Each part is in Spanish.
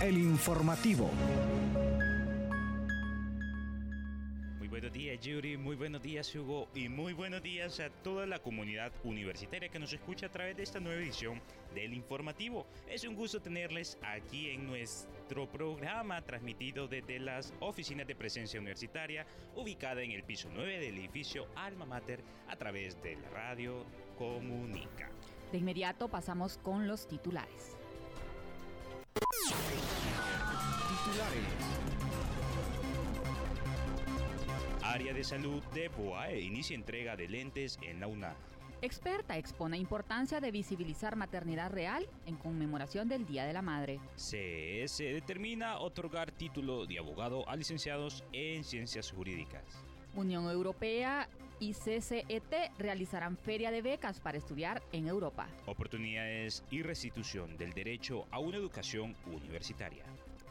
el informativo. Muy buenos días Yuri, muy buenos días Hugo y muy buenos días a toda la comunidad universitaria que nos escucha a través de esta nueva edición del informativo. Es un gusto tenerles aquí en nuestro programa transmitido desde las oficinas de presencia universitaria ubicada en el piso 9 del edificio Alma Mater a través de la radio Comunica. De inmediato pasamos con los titulares. Área de salud de BOAE inicia entrega de lentes en la UNA. Experta expone importancia de visibilizar maternidad real en conmemoración del Día de la Madre. CS determina otorgar título de abogado a licenciados en ciencias jurídicas. Unión Europea y CCET realizarán feria de becas para estudiar en Europa. Oportunidades y restitución del derecho a una educación universitaria.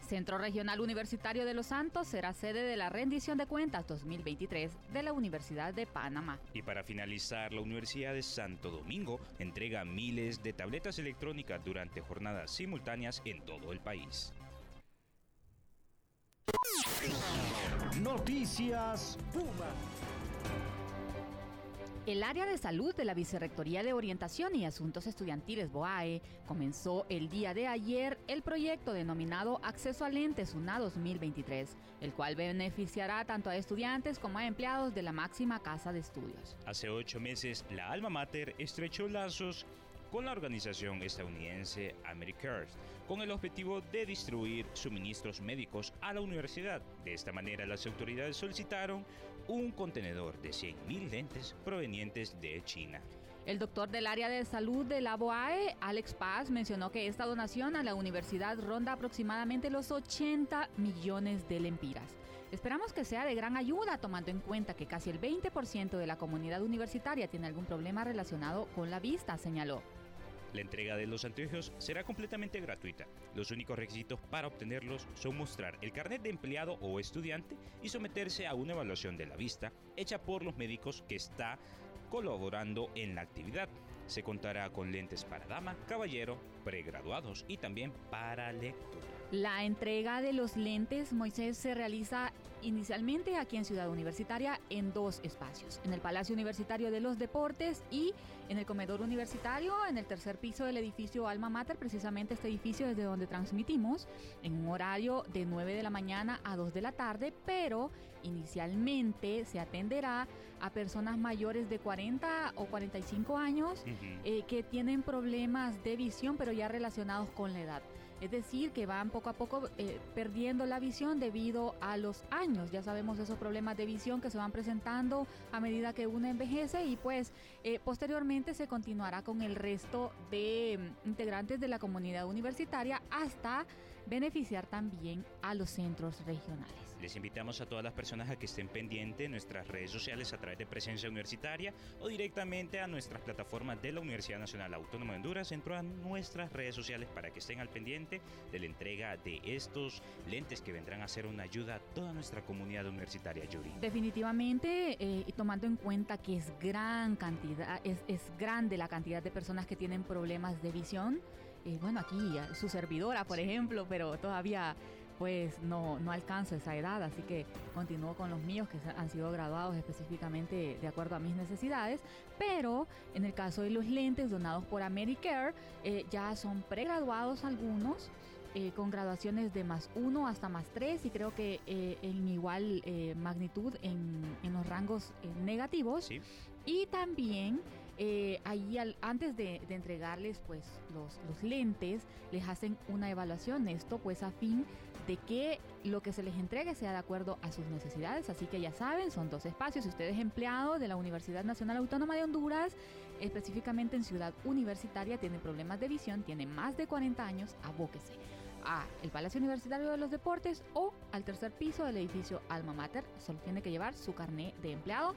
Centro Regional Universitario de Los Santos será sede de la rendición de cuentas 2023 de la Universidad de Panamá. Y para finalizar, la Universidad de Santo Domingo entrega miles de tabletas electrónicas durante jornadas simultáneas en todo el país. Noticias Puma. El área de salud de la Vicerrectoría de Orientación y Asuntos Estudiantiles BOAE comenzó el día de ayer el proyecto denominado Acceso a Lentes UNA 2023, el cual beneficiará tanto a estudiantes como a empleados de la máxima casa de estudios. Hace ocho meses, la Alma Mater estrechó lazos con la organización estadounidense AmeriCare, con el objetivo de distribuir suministros médicos a la universidad. De esta manera, las autoridades solicitaron un contenedor de 100.000 lentes provenientes de China. El doctor del área de salud de la BOAE, Alex Paz, mencionó que esta donación a la universidad ronda aproximadamente los 80 millones de lempiras. Esperamos que sea de gran ayuda, tomando en cuenta que casi el 20% de la comunidad universitaria tiene algún problema relacionado con la vista, señaló. La entrega de los anteojos será completamente gratuita. Los únicos requisitos para obtenerlos son mostrar el carnet de empleado o estudiante y someterse a una evaluación de la vista hecha por los médicos que está colaborando en la actividad. Se contará con lentes para dama, caballero, pregraduados y también para lectura. La entrega de los lentes Moisés se realiza inicialmente aquí en Ciudad Universitaria en dos espacios, en el Palacio Universitario de los Deportes y en el Comedor Universitario, en el tercer piso del edificio Alma Mater, precisamente este edificio desde donde transmitimos, en un horario de 9 de la mañana a 2 de la tarde, pero inicialmente se atenderá a personas mayores de 40 o 45 años eh, que tienen problemas de visión, pero ya relacionados con la edad. Es decir, que van poco a poco eh, perdiendo la visión debido a los años. Ya sabemos esos problemas de visión que se van presentando a medida que uno envejece y pues eh, posteriormente se continuará con el resto de mm, integrantes de la comunidad universitaria hasta beneficiar también a los centros regionales. Les invitamos a todas las personas a que estén pendientes de nuestras redes sociales a través de Presencia Universitaria o directamente a nuestras plataformas de la Universidad Nacional Autónoma de Honduras, dentro de nuestras redes sociales para que estén al pendiente de la entrega de estos lentes que vendrán a ser una ayuda a toda nuestra comunidad universitaria, Yuri. Definitivamente, eh, y tomando en cuenta que es gran cantidad, es, es grande la cantidad de personas que tienen problemas de visión, eh, bueno, aquí su servidora, por ejemplo, pero todavía pues no, no alcanzo esa edad, así que continúo con los míos que han sido graduados específicamente de acuerdo a mis necesidades, pero en el caso de los lentes donados por Americare, eh, ya son pregraduados algunos. Eh, con graduaciones de más 1 hasta más 3 y creo que eh, en igual magnitud en, en, los rangos negativos. Sí. Y también eh, ahí antes de, entregarles pues los, los, lentes, les hacen una evaluación. Esto pues a fin de que lo que se les entregue sea de acuerdo a sus necesidades. Así que ya saben, son dos espacios. Si usted es empleado de la Universidad Nacional Autónoma de Honduras, específicamente en Ciudad Universitaria, tiene problemas de visión, tiene más de 40 años, abóquese a el Palacio Universitario de los Deportes o al tercer piso del edificio Alma Mater. Solo tiene que llevar su carnet de empleado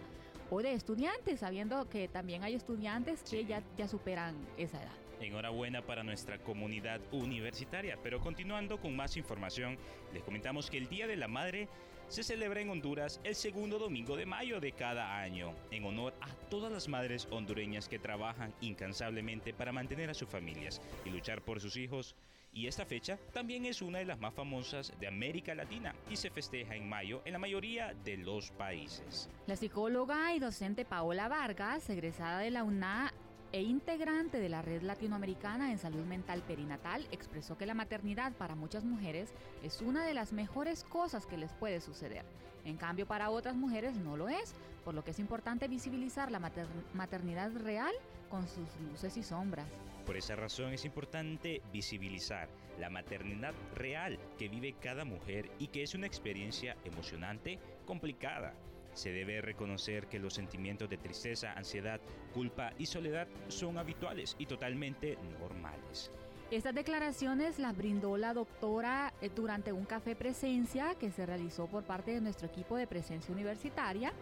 o de estudiantes, sabiendo que también hay estudiantes que ya, ya superan esa edad. Enhorabuena para nuestra comunidad universitaria, pero continuando con más información, les comentamos que el Día de la Madre se celebra en Honduras el segundo domingo de mayo de cada año, en honor a todas las madres hondureñas que trabajan incansablemente para mantener a sus familias y luchar por sus hijos Y esta fecha también es una de las más famosas de América Latina y se festeja en mayo en la mayoría de los países. La psicóloga y docente Paola Vargas, egresada de la UNA, e integrante de la Red Latinoamericana en Salud Mental Perinatal, expresó que la maternidad para muchas mujeres es una de las mejores cosas que les puede suceder. En cambio, para otras mujeres no lo es, por lo que es importante visibilizar la maternidad real con sus luces y sombras. Por esa razón es importante visibilizar la maternidad real que vive cada mujer y que es una experiencia emocionante, complicada, se debe reconocer que los sentimientos de tristeza, ansiedad, culpa y soledad son habituales y totalmente normales. Estas declaraciones las brindó la doctora eh, durante un café presencia que se realizó por parte de nuestro equipo de presencia universitaria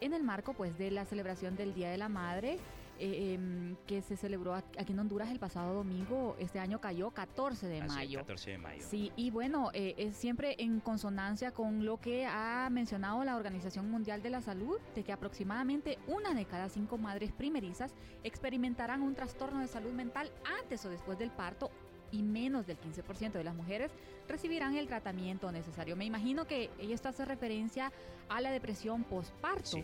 en el marco pues de la celebración del Día de la Madre eh, em, que se celebró aquí en Honduras el pasado domingo. Este año cayó 14 de mayo. 14 de mayo. Sí, y bueno, eh, es siempre en consonancia con lo que ha mencionado la Organización Mundial de la Salud, de que aproximadamente una de cada cinco madres primerizas experimentarán un trastorno de salud mental antes o después del parto y menos del 15% de las mujeres recibirán el tratamiento necesario. Me imagino que esto hace referencia a la depresión postparto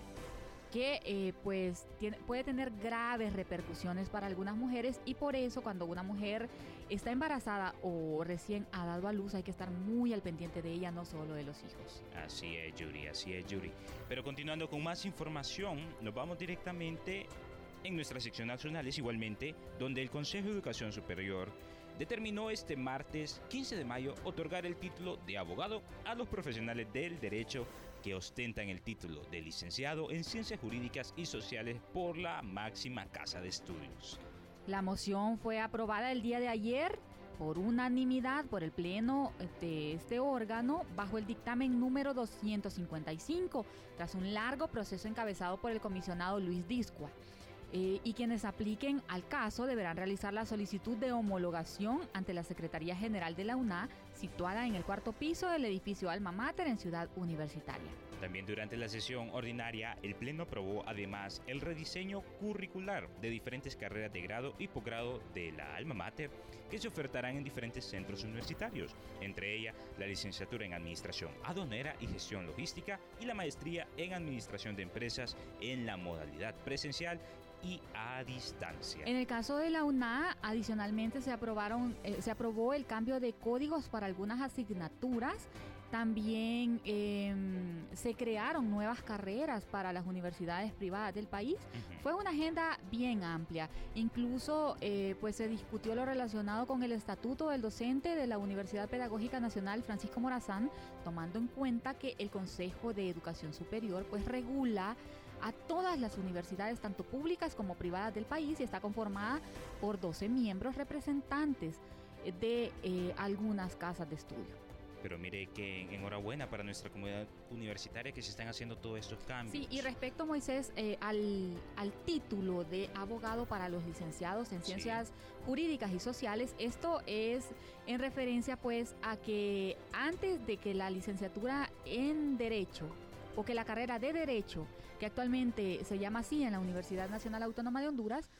que eh, pues puede tener graves repercusiones para algunas mujeres y por eso cuando una mujer está embarazada o recién ha dado a luz hay que estar muy al pendiente de ella, no solo de los hijos. Así es, Yuri, así es, Yuri. Pero continuando con más información, nos vamos directamente en nuestra sección nacionales igualmente, donde el Consejo de Educación Superior determinó este martes 15 de mayo otorgar el título de abogado a los profesionales del derecho que ostentan el título de licenciado en Ciencias Jurídicas y Sociales por la máxima casa de estudios. La moción fue aprobada el día de ayer por unanimidad por el Pleno de este órgano bajo el dictamen número 255, tras un largo proceso encabezado por el comisionado Luis Discua. Eh, y quienes apliquen al caso deberán realizar la solicitud de homologación ante la Secretaría General de la UNA, situada en el cuarto piso del edificio Alma Mater en Ciudad Universitaria. También durante la sesión ordinaria, el Pleno aprobó además el rediseño curricular de diferentes carreras de grado y posgrado de la Alma Mater que se ofertarán en diferentes centros universitarios, entre ellas la licenciatura en Administración Adonera y Gestión Logística y la maestría en Administración de Empresas en la modalidad presencial y a distancia. En el caso de la UNA, adicionalmente se aprobaron, eh, se aprobó el cambio de códigos para algunas asignaturas. También em, se crearon nuevas carreras para las universidades privadas del país. Fue una agenda bien amplia. Incluso eh, pues se discutió lo relacionado con el estatuto del docente de la Universidad Pedagógica Nacional Francisco Morazán, tomando en cuenta que el Consejo de Educación Superior pues regula a todas las universidades, tanto públicas como privadas del país, y está conformada por 12 miembros representantes de eh, algunas casas de estudio. Pero mire que enhorabuena para nuestra comunidad universitaria que se están haciendo todos estos cambios. Sí, y respecto, Moisés, eh, al, al, título de abogado para los licenciados en ciencias jurídicas y sociales, esto es en referencia pues a que antes de que la licenciatura en Derecho o que la carrera de Derecho que actualmente se llama así en la Universidad Nacional Autónoma de Honduras,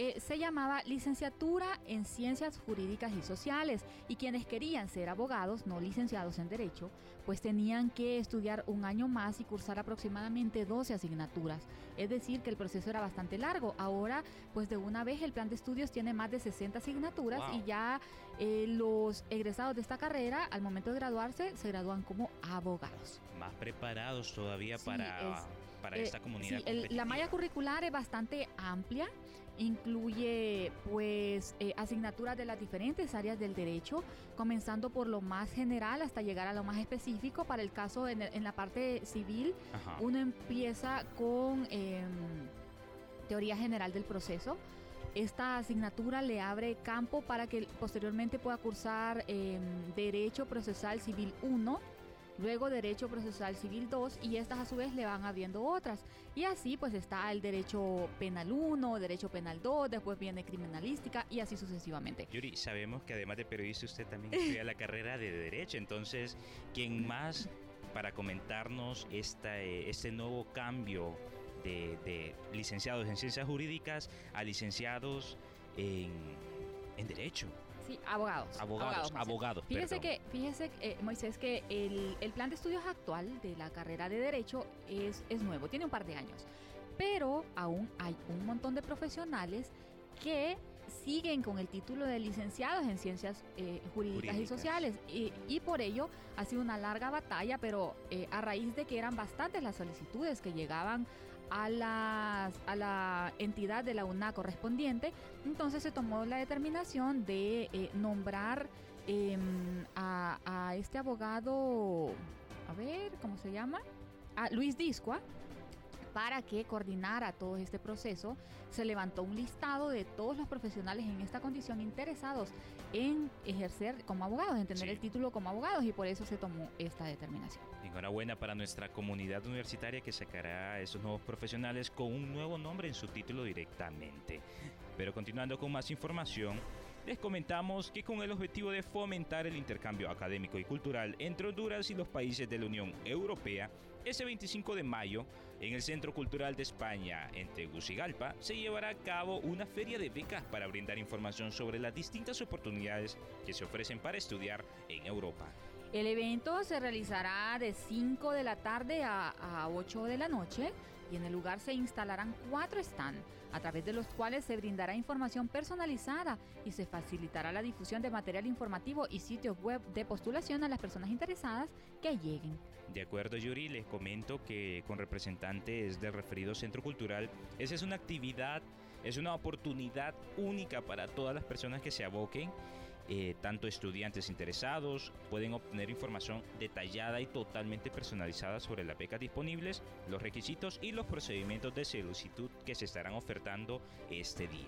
eh, se llamaba licenciatura en Ciencias Jurídicas y Sociales y quienes querían ser abogados, no licenciados en Derecho, pues tenían que estudiar un año más y cursar aproximadamente 12 asignaturas. Es decir, que el proceso era bastante largo. Ahora, pues de una vez el plan de estudios tiene más de 60 asignaturas y ya eh, los egresados de esta carrera, al momento de graduarse, se gradúan como abogados. Más preparados todavía para para eh, esta comunidad. la malla curricular es bastante amplia, incluye pues eh, asignaturas de las diferentes áreas del derecho, comenzando por lo más general hasta llegar a lo más específico. Para el caso en, la parte civil, uno empieza con em, teoría general del proceso. Esta asignatura le abre campo para que posteriormente pueda cursar em, Derecho Procesal Civil 1 luego Derecho Procesal Civil 2 y estas a su vez le van abriendo otras. Y así pues está el Derecho Penal 1, Derecho Penal 2, después viene Criminalística y así sucesivamente. Yuri, sabemos que además de periodista usted también estudia la carrera de Derecho, entonces, ¿quién más para comentarnos esta, eh, este nuevo cambio de, de, licenciados en Ciencias Jurídicas a licenciados en, en Derecho? Sí, abogados. Abogados, abogados. fíjese que, fíjese, eh, Moisés, que el, el, plan de estudios actual de la carrera de Derecho es, es nuevo, tiene un par de años. Pero aún hay un montón de profesionales que siguen con el título de licenciados en ciencias eh, jurídicas, y sociales. Y, por ello ha sido una larga batalla, pero eh, a raíz de que eran bastantes las solicitudes que llegaban a, las, a la entidad de la UNA correspondiente, entonces se tomó la determinación de eh, nombrar em, a, a este abogado, a ver, ¿cómo se llama? A Luis Discua para que coordinara todo este proceso, se levantó un listado de todos los profesionales en esta condición interesados en ejercer como abogados, en tener el título como abogados y por eso se tomó esta determinación. Enhorabuena para nuestra comunidad universitaria que sacará a esos nuevos profesionales con un nuevo nombre en su título directamente. Pero continuando con más información, les comentamos que con el objetivo de fomentar el intercambio académico y cultural entre Honduras y los países de la Unión Europea, ese 25 de mayo, en el Centro Cultural de España, en Tegucigalpa, se llevará a cabo una feria de becas para brindar información sobre las distintas oportunidades que se ofrecen para estudiar en Europa. El evento se realizará de 5 de la tarde a, a 8 de la noche y en el lugar se instalarán cuatro stands, a través de los cuales se brindará información personalizada y se facilitará la difusión de material informativo y sitios web de postulación a las personas interesadas que lleguen. De acuerdo, Yuri, les comento que con representantes del referido centro cultural, esa es una actividad, es una oportunidad única para todas las personas que se aboquen eh, tanto estudiantes interesados pueden obtener información detallada y totalmente personalizada sobre las becas disponibles, los requisitos y los procedimientos de solicitud que se estarán ofertando este día.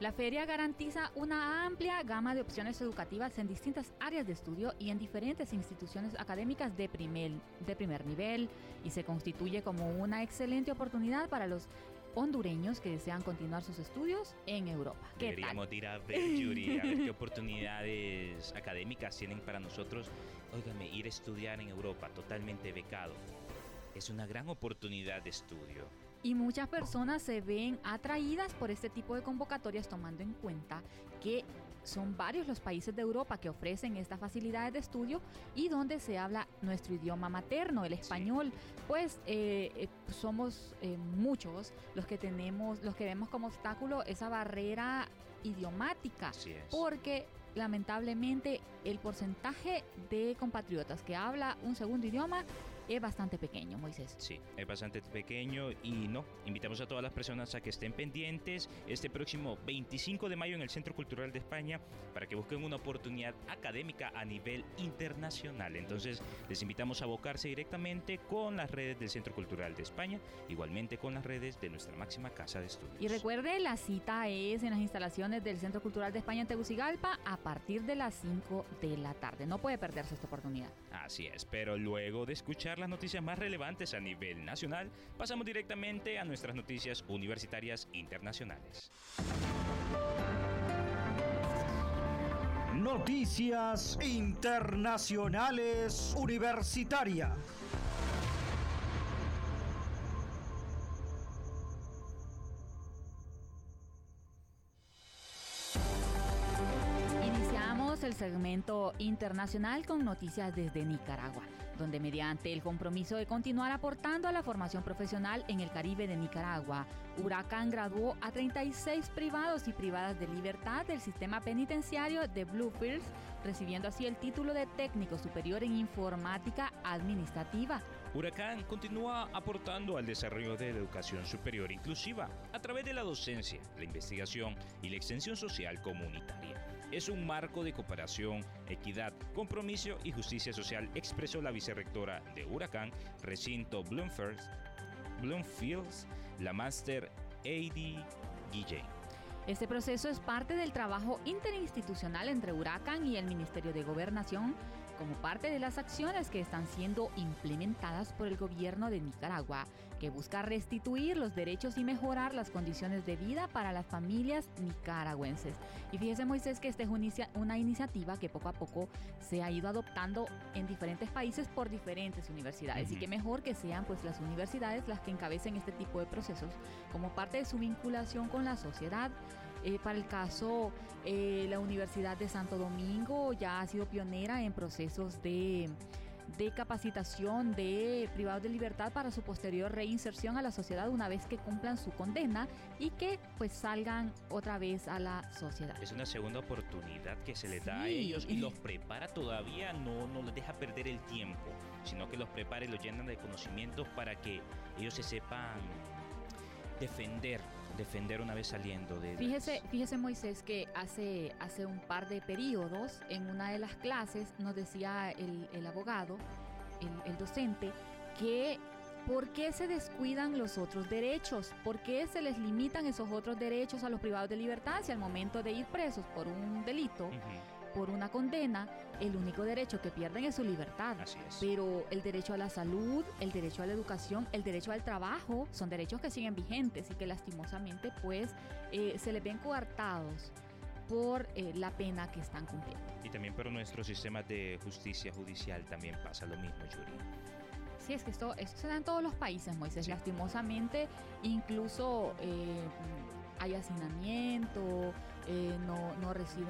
La feria garantiza una amplia gama de opciones educativas en distintas áreas de estudio y en diferentes instituciones académicas de primer, de primer nivel y se constituye como una excelente oportunidad para los hondureños que desean continuar sus estudios en Europa. Deberíamos ir a ver, Yuri, a ver qué oportunidades académicas tienen para nosotros. Óigame, ir a estudiar en Europa totalmente becado. Es una gran oportunidad de estudio. Y muchas personas se ven atraídas por este tipo de convocatorias tomando en cuenta que son varios los países de Europa que ofrecen estas facilidades de estudio y donde se habla nuestro idioma materno, el español. Pues eh, eh, somos eh, muchos los que tenemos, los que vemos como obstáculo esa barrera idiomática. Porque lamentablemente el porcentaje de compatriotas que habla un segundo idioma es bastante pequeño, Moisés. Sí, es bastante pequeño y no, invitamos a todas las personas a que estén pendientes este próximo 25 de mayo en el Centro Cultural de España para que busquen una oportunidad académica a nivel internacional. Entonces, les invitamos a abocarse directamente con las redes del Centro Cultural de España, igualmente con las redes de nuestra máxima casa de estudios. Y recuerde, la cita es en las instalaciones del Centro Cultural de España en Tegucigalpa a partir de las 5 de la tarde. No puede perderse esta oportunidad. Así es, pero luego de escuchar las noticias más relevantes a nivel nacional, pasamos directamente a nuestras noticias universitarias internacionales. Noticias internacionales universitarias. Segmento internacional con noticias desde Nicaragua donde mediante el compromiso de continuar aportando a la formación profesional en el Caribe de Nicaragua, Huracán graduó a 36 privados y privadas de libertad del sistema penitenciario de Bluefields, recibiendo así el título de técnico superior en informática administrativa. Huracán continúa aportando al desarrollo de la educación superior inclusiva a través de la docencia, la investigación y la extensión social comunitaria es un marco de cooperación, equidad, compromiso y justicia social, expresó la vicerrectora de Huracán, recinto Bloomfields, la máster A.D. Guillén. Este proceso es parte del trabajo interinstitucional entre Huracán y el Ministerio de Gobernación como parte de las acciones que están siendo implementadas por el gobierno de Nicaragua, que busca restituir los derechos y mejorar las condiciones de vida para las familias nicaragüenses. Y fíjese Moisés que esta es una iniciativa que poco a poco se ha ido adoptando en diferentes países por diferentes universidades y que mejor que sean pues las universidades las que encabecen este tipo de procesos como parte de su vinculación con la sociedad Eh, para el caso, eh, la Universidad de Santo Domingo ya ha sido pionera en procesos de de capacitación de privados de libertad para su posterior reinserción a la sociedad una vez que cumplan su condena y que pues salgan otra vez a la sociedad. Es una segunda oportunidad que se les da a ellos y los prepara todavía, no, no les deja perder el tiempo, sino que los prepara y los llenan de conocimientos para que ellos se sepan defender defender una vez saliendo de fíjese fíjese Moisés que hace hace un par de periodos en una de las clases nos decía el, abogado el, el, docente que ¿Por qué se descuidan los otros derechos? ¿Por qué se les limitan esos otros derechos a los privados de libertad si al momento de ir presos por un delito por una condena, el único derecho que pierden es su libertad. Pero el derecho a la salud, el derecho a la educación, el derecho al trabajo, son derechos que siguen vigentes y que lastimosamente pues eh, se les ven coartados por eh, la pena que están cumpliendo. Y también por nuestro sistema de justicia judicial también pasa lo mismo, Yuri. Sí, es que esto, esto se da en todos los países, Moisés. Lastimosamente, incluso eh, hay hacinamiento, eh, no, no reciben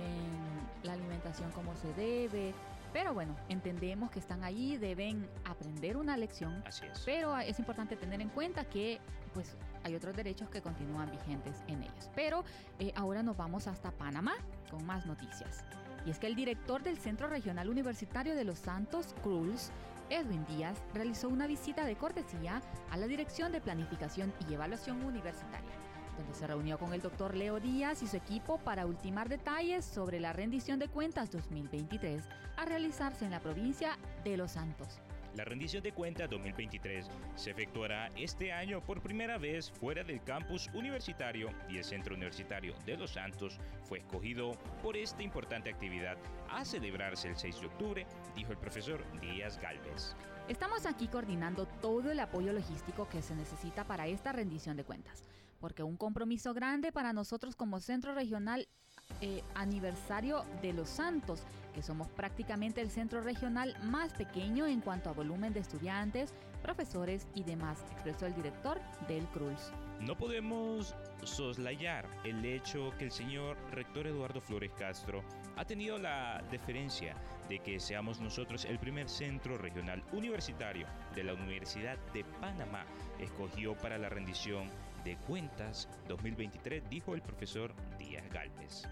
la alimentación como se debe. Pero bueno, entendemos que están ahí, deben aprender una lección. Así es. Pero es importante tener en cuenta que pues hay otros derechos que continúan vigentes en ellos. Pero eh, ahora nos vamos hasta Panamá con más noticias. Y es que el director del Centro Regional Universitario de Los Santos, Cruz, Edwin Díaz, realizó una visita de cortesía a la Dirección de Planificación y Evaluación Universitaria donde se reunió con el doctor Leo Díaz y su equipo para ultimar detalles sobre la rendición de cuentas 2023 a realizarse en la provincia de Los Santos. La rendición de cuentas 2023 se efectuará este año por primera vez fuera del campus universitario y el Centro Universitario de Los Santos fue escogido por esta importante actividad a celebrarse el 6 de octubre, dijo el profesor Díaz Galvez. Estamos aquí coordinando todo el apoyo logístico que se necesita para esta rendición de cuentas porque un compromiso grande para nosotros como Centro Regional eh, Aniversario de los Santos, que somos prácticamente el centro regional más pequeño en cuanto a volumen de estudiantes, profesores y demás, expresó el director del CRULS. No podemos soslayar el hecho que el señor rector Eduardo Flores Castro ha tenido la deferencia de que seamos nosotros el primer centro regional universitario de la Universidad de Panamá escogió para la rendición de Cuentas 2023, dijo el profesor Díaz Galvez.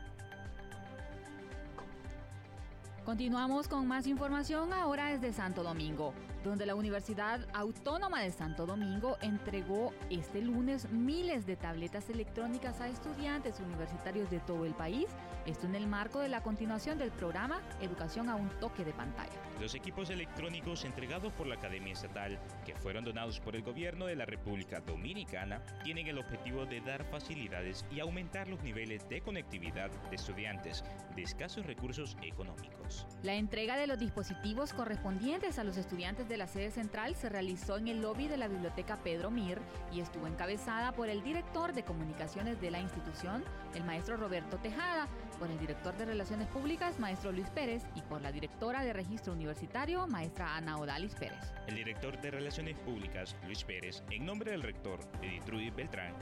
Continuamos con más información ahora desde Santo Domingo, donde la Universidad Autónoma de Santo Domingo entregó este lunes miles de tabletas electrónicas a estudiantes universitarios de todo el país, esto en el marco de la continuación del programa Educación a un toque de pantalla. Los equipos electrónicos entregados por la Academia Estatal, que fueron donados por el gobierno de la República Dominicana, tienen el objetivo de dar facilidades y aumentar los niveles de conectividad de estudiantes de escasos recursos económicos. La entrega de los dispositivos correspondientes a los estudiantes de la sede central se realizó en el lobby de la Biblioteca Pedro Mir y estuvo encabezada por el director de comunicaciones de la institución, el maestro Roberto Tejada, por el director de Relaciones Públicas, maestro Luis Pérez, y por la directora de Registro Universitario, maestra Ana Odalis Pérez. El director de Relaciones Públicas, Luis Pérez, en nombre del rector, Edith Ruiz Beltrán,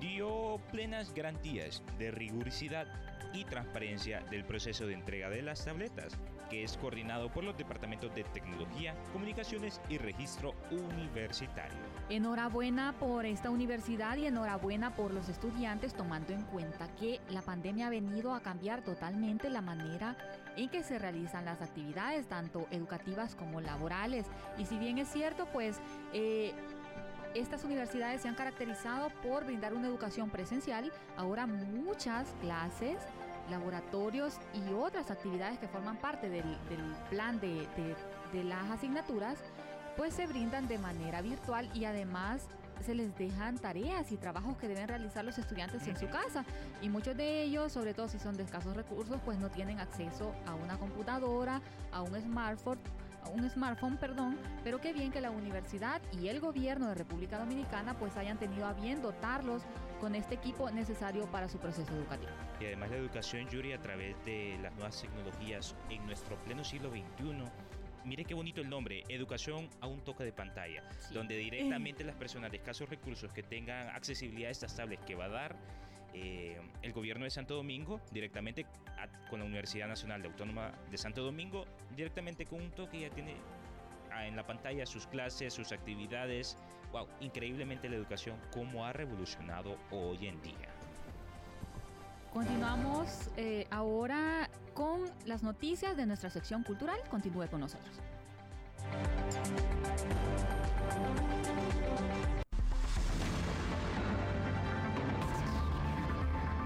dio plenas garantías de rigurosidad y transparencia del proceso de entrega de las tabletas, que es coordinado por los departamentos de tecnología, comunicaciones y registro universitario. Enhorabuena por esta universidad y enhorabuena por los estudiantes tomando en cuenta que la pandemia ha venido a cambiar totalmente la manera en que se realizan las actividades, tanto educativas como laborales. Y si bien es cierto, pues... Eh, estas universidades se han caracterizado por brindar una educación presencial. Ahora muchas clases, laboratorios y otras actividades que forman parte del, plan de, las asignaturas, pues se brindan de manera virtual y además se les dejan tareas y trabajos que deben realizar los estudiantes en su casa. Y muchos de ellos, sobre todo si son de escasos recursos, pues no tienen acceso a una computadora, a un smartphone un smartphone, perdón, pero qué bien que la universidad y el gobierno de República Dominicana pues hayan tenido a bien dotarlos con este equipo necesario para su proceso educativo. Y además la educación, Yuri, a través de las nuevas tecnologías en nuestro pleno siglo XXI, mire qué bonito el nombre, educación a un toque de pantalla, donde directamente las personas de escasos recursos que tengan accesibilidad a estas tablets que va a dar, eh, el gobierno de Santo Domingo, directamente con la Universidad Nacional de Autónoma de Santo Domingo, directamente con un toque ya tiene ah, en la pantalla sus clases, sus actividades. Wow, increíblemente la educación, cómo ha revolucionado hoy en día. Continuamos eh, ahora con las noticias de nuestra sección cultural. Continúe con nosotros.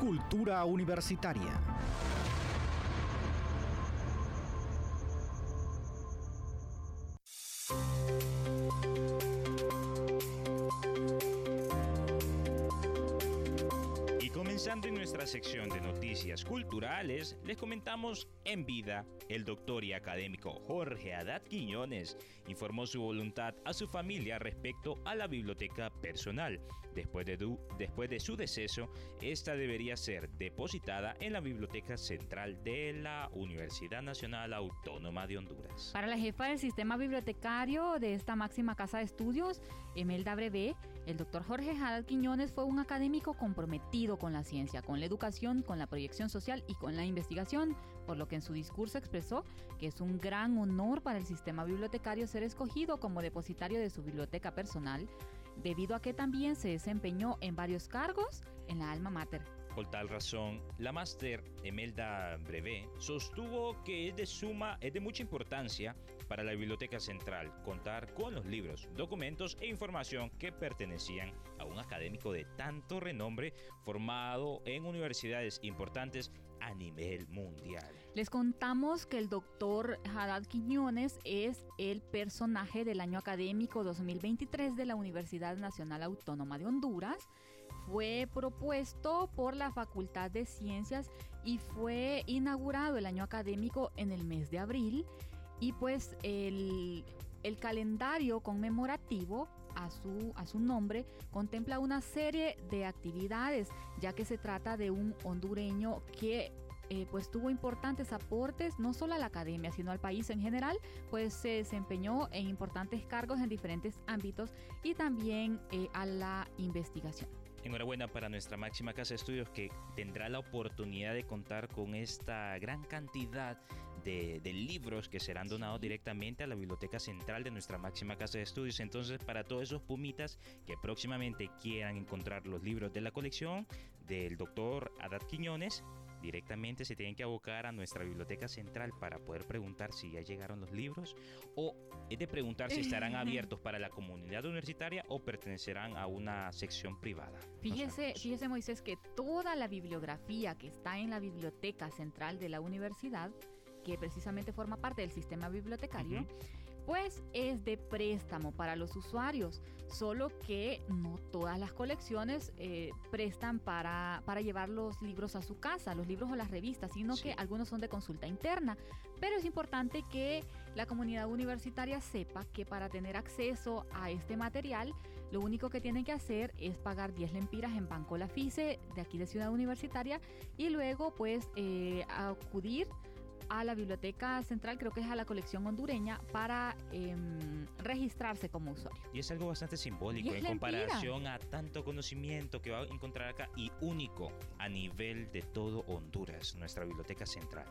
Cultura universitaria. Culturales, les comentamos en vida, el doctor y académico Jorge Haddad Quiñones informó su voluntad a su familia respecto a la biblioteca personal. Después de, después de su deceso, esta debería ser depositada en la Biblioteca Central de la Universidad Nacional Autónoma de Honduras. Para la jefa del sistema bibliotecario de esta máxima casa de estudios, Emelda el doctor Jorge Haddad Quiñones fue un académico comprometido con la ciencia, con la educación, con la proyección social y con la investigación, por lo que en su discurso expresó que es un gran honor para el sistema bibliotecario ser escogido como depositario de su biblioteca personal, debido a que también se desempeñó en varios cargos en la alma mater. Por tal razón, la máster Emelda Brevé sostuvo que es de suma, es de mucha importancia para la Biblioteca Central contar con los libros, documentos e información que pertenecían a un académico de tanto renombre formado en universidades importantes a nivel mundial. Les contamos que el doctor Haddad Quiñones es el personaje del año académico 2023 de la Universidad Nacional Autónoma de Honduras fue propuesto por la Facultad de Ciencias y fue inaugurado el año académico en el mes de abril y pues el, calendario conmemorativo a su, a su nombre contempla una serie de actividades ya que se trata de un hondureño que eh, pues tuvo importantes aportes no solo a la academia sino al país en general pues se desempeñó en importantes cargos en diferentes ámbitos y también eh, a la investigación. Enhorabuena para nuestra máxima casa de estudios que tendrá la oportunidad de contar con esta gran cantidad de, libros que serán donados directamente a la biblioteca central de nuestra máxima casa de estudios. Entonces, para todos esos pumitas que próximamente quieran encontrar los libros de la colección del doctor Adad Quiñones, directamente se tienen que abocar a nuestra biblioteca central para poder preguntar si ya llegaron los libros o es de preguntar si estarán abiertos para la comunidad universitaria o pertenecerán a una sección privada. Fíjese, fíjese Moisés que toda la bibliografía que está en la biblioteca central de la universidad, que precisamente forma parte del sistema bibliotecario, pues es de préstamo para los usuarios, solo que no todas las colecciones eh, prestan para, para, llevar los libros a su casa, los libros o las revistas, sino que algunos son de consulta interna. Pero es importante que la comunidad universitaria sepa que para tener acceso a este material, lo único que tienen que hacer es pagar 10 lempiras en Banco La Fice de aquí de Ciudad Universitaria y luego pues eh, acudir a la Biblioteca Central, creo que es a la colección hondureña, para em, registrarse como usuario. Y es algo bastante simbólico en comparación a tanto conocimiento que va a encontrar acá y único a nivel de todo Honduras, nuestra Biblioteca Central.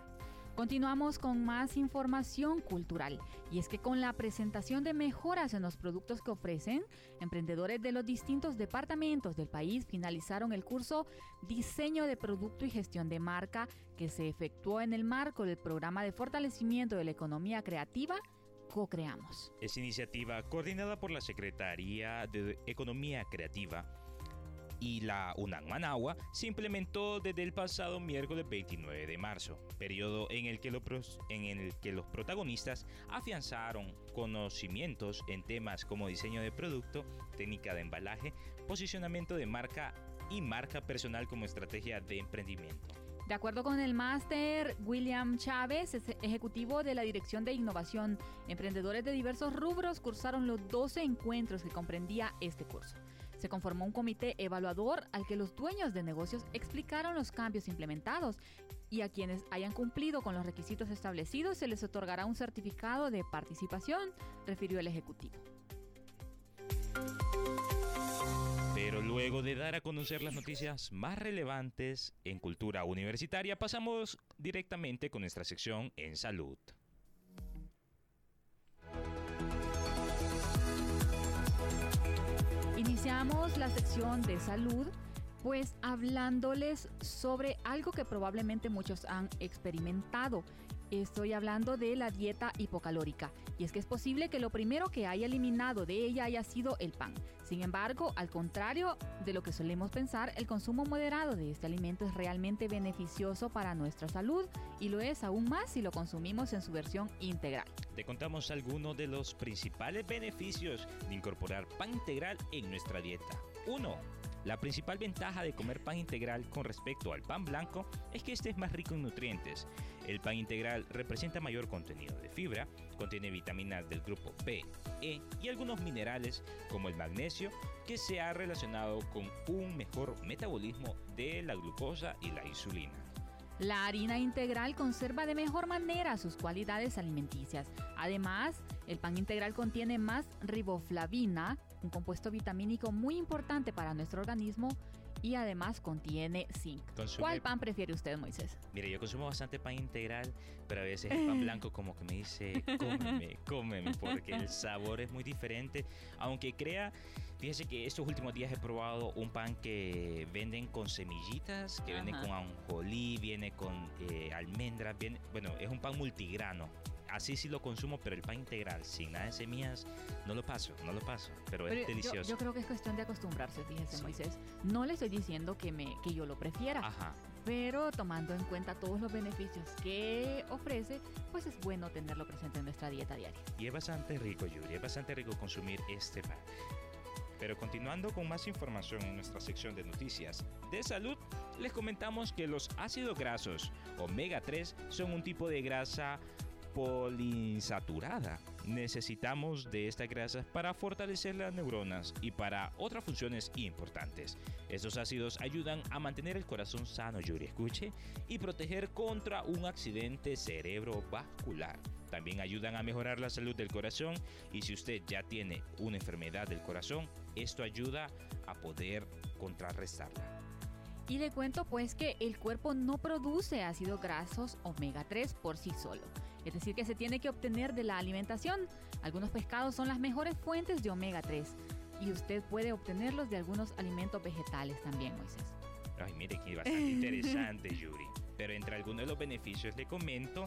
Continuamos con más información cultural y es que con la presentación de mejoras en los productos que ofrecen, emprendedores de los distintos departamentos del país finalizaron el curso Diseño de Producto y Gestión de Marca que se efectuó en el marco del programa de fortalecimiento de la economía creativa Co-Creamos. Es iniciativa coordinada por la Secretaría de Economía Creativa y la UNAM Managua se implementó desde el pasado miércoles 29 de marzo, periodo en el, que en el que los protagonistas afianzaron conocimientos en temas como diseño de producto, técnica de embalaje, posicionamiento de marca y marca personal como estrategia de emprendimiento. De acuerdo con el máster William Chávez, ejecutivo de la Dirección de Innovación, emprendedores de diversos rubros cursaron los 12 encuentros que comprendía este curso. Se conformó un comité evaluador al que los dueños de negocios explicaron los cambios implementados y a quienes hayan cumplido con los requisitos establecidos se les otorgará un certificado de participación, refirió el Ejecutivo. Pero luego de dar a conocer las noticias más relevantes en cultura universitaria, pasamos directamente con nuestra sección en salud. Iniciamos la sección de salud pues hablándoles sobre algo que probablemente muchos han experimentado Estoy hablando de la dieta hipocalórica, y es que es posible que lo primero que haya eliminado de ella haya sido el pan. Sin embargo, al contrario de lo que solemos pensar, el consumo moderado de este alimento es realmente beneficioso para nuestra salud y lo es aún más si lo consumimos en su versión integral. Te contamos algunos de los principales beneficios de incorporar pan integral en nuestra dieta. 1 la principal ventaja de comer pan integral con respecto al pan blanco es que este es más rico en nutrientes. El pan integral representa mayor contenido de fibra, contiene vitaminas del grupo B, E y algunos minerales como el magnesio que se ha relacionado con un mejor metabolismo de la glucosa y la insulina. La harina integral conserva de mejor manera sus cualidades alimenticias. Además, el pan integral contiene más riboflavina, un compuesto vitamínico muy importante para nuestro organismo y además contiene zinc. ¿Cuál pan prefiere usted, Moisés? Mire, yo consumo bastante pan integral, pero a veces el pan blanco como que me dice, cómeme, cómeme, porque el sabor es muy diferente. Aunque crea, fíjese que estos últimos días he probado un pan que venden con semillitas, que venden con anjolí, viene con eh, almendras, viene, bueno, es un pan multigrano así sí lo consumo, pero el pan integral sin nada de semillas no lo paso, no lo paso, pero, es delicioso. Yo, creo que es cuestión de acostumbrarse, fíjese Moisés. No le estoy diciendo que, me, que yo lo prefiera. Ajá. Pero tomando en cuenta todos los beneficios que ofrece, pues es bueno tenerlo presente en nuestra dieta diaria. Y es bastante rico, Yuri, es bastante rico consumir este pan. Pero continuando con más información en nuestra sección de noticias de salud, les comentamos que los ácidos grasos omega 3 son un tipo de grasa poliinsaturada. Necesitamos de estas grasas para fortalecer las neuronas y para otras funciones importantes. Estos ácidos ayudan a mantener el corazón sano, Yuri, escuche, y proteger contra un accidente cerebrovascular. También ayudan a mejorar la salud del corazón y si usted ya tiene una enfermedad del corazón, esto ayuda a poder contrarrestarla. Y le cuento pues que el cuerpo no produce ácidos grasos omega 3 por sí solo es decir, que se tiene que obtener de la alimentación. Algunos pescados son las mejores fuentes de omega 3 y usted puede obtenerlos de algunos alimentos vegetales también, Moisés. Ay, mire que bastante interesante, Yuri. Pero entre algunos de los beneficios le comento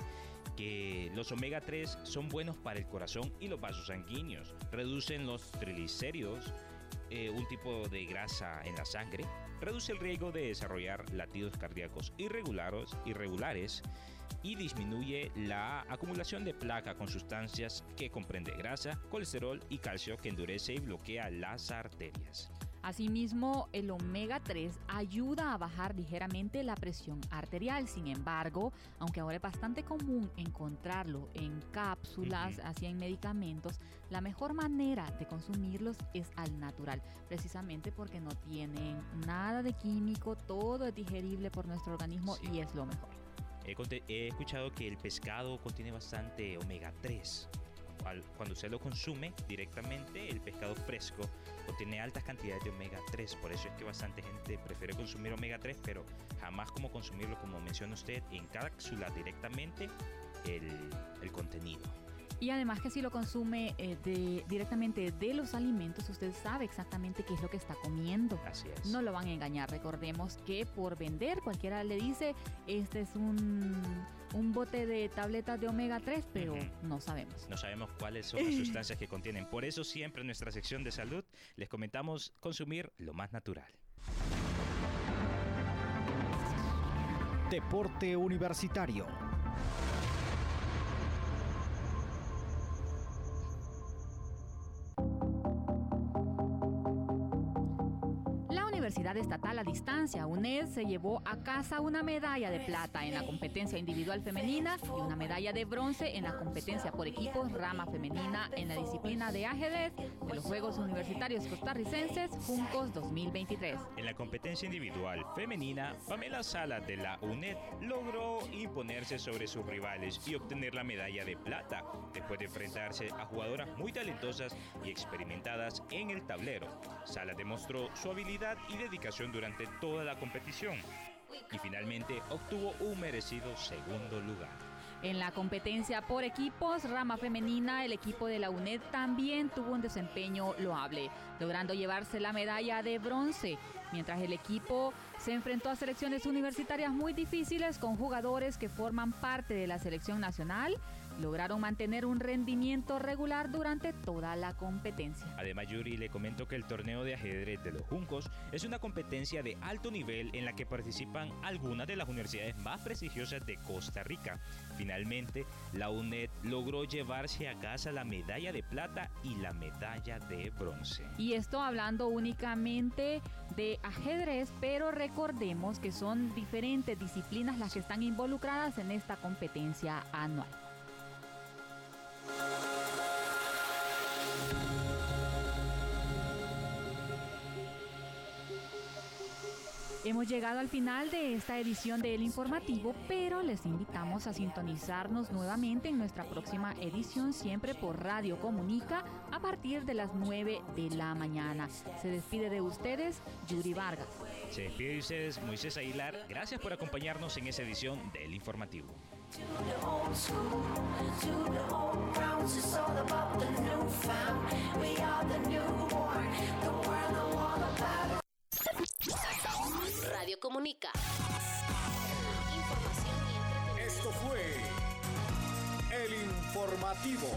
que los omega 3 son buenos para el corazón y los vasos sanguíneos. Reducen los triglicéridos, eh, un tipo de grasa en la sangre. Reduce el riesgo de desarrollar latidos cardíacos irregulares, irregulares y disminuye la acumulación de placa con sustancias que comprende grasa, colesterol y calcio que endurece y bloquea las arterias. Asimismo, el omega 3 ayuda a bajar ligeramente la presión arterial. Sin embargo, aunque ahora es bastante común encontrarlo en cápsulas, así en medicamentos, la mejor manera de consumirlos es al natural, precisamente porque no tienen nada de químico, todo es digerible por nuestro organismo y es lo mejor. He, escuchado que el pescado contiene bastante omega 3. Cuando usted lo consume directamente, el pescado fresco contiene altas cantidades de omega 3. Por eso es que bastante gente prefiere consumir omega 3, pero jamás como consumirlo, como menciona usted, en cápsula directamente el contenido. Y además que si lo consume eh, de, directamente de los alimentos, usted sabe exactamente qué es lo que está comiendo. Así es. No lo van a engañar. Recordemos que por vender cualquiera le dice, este es un, un bote de tabletas de omega 3, pero no sabemos. No sabemos cuáles son las sustancias que contienen. Por eso siempre en nuestra sección de salud les comentamos consumir lo más natural. Deporte Universitario. Estatal a distancia, UNED se llevó a casa una medalla de plata en la competencia individual femenina y una medalla de bronce en la competencia por equipos rama femenina en la disciplina de ajedrez de los Juegos Universitarios Costarricenses Juncos 2023. En la competencia individual femenina, Pamela Sala de la UNED logró imponerse sobre sus rivales y obtener la medalla de plata después de enfrentarse a jugadoras muy talentosas y experimentadas en el tablero. Sala demostró su habilidad y dedicación durante toda la competición y finalmente obtuvo un merecido segundo lugar. En la competencia por equipos, rama femenina, el equipo de la UNED también tuvo un desempeño loable, logrando llevarse la medalla de bronce, mientras el equipo se enfrentó a selecciones universitarias muy difíciles con jugadores que forman parte de la selección nacional lograron mantener un rendimiento regular durante toda la competencia. Además, Yuri le comentó que el torneo de ajedrez de los Juncos es una competencia de alto nivel en la que participan algunas de las universidades más prestigiosas de Costa Rica. Finalmente, la UNED logró llevarse a casa la medalla de plata y la medalla de bronce. Y esto hablando únicamente de ajedrez, pero recordemos que son diferentes disciplinas las que están involucradas en esta competencia anual. Hemos llegado al final de esta edición del informativo, pero les invitamos a sintonizarnos nuevamente en nuestra próxima edición, siempre por Radio Comunica, a partir de las 9 de la mañana. Se despide de ustedes, Yuri Vargas. Se despide de ustedes, Moisés Aguilar. Gracias por acompañarnos en esa edición del informativo. Comunica. Esto fue El Informativo.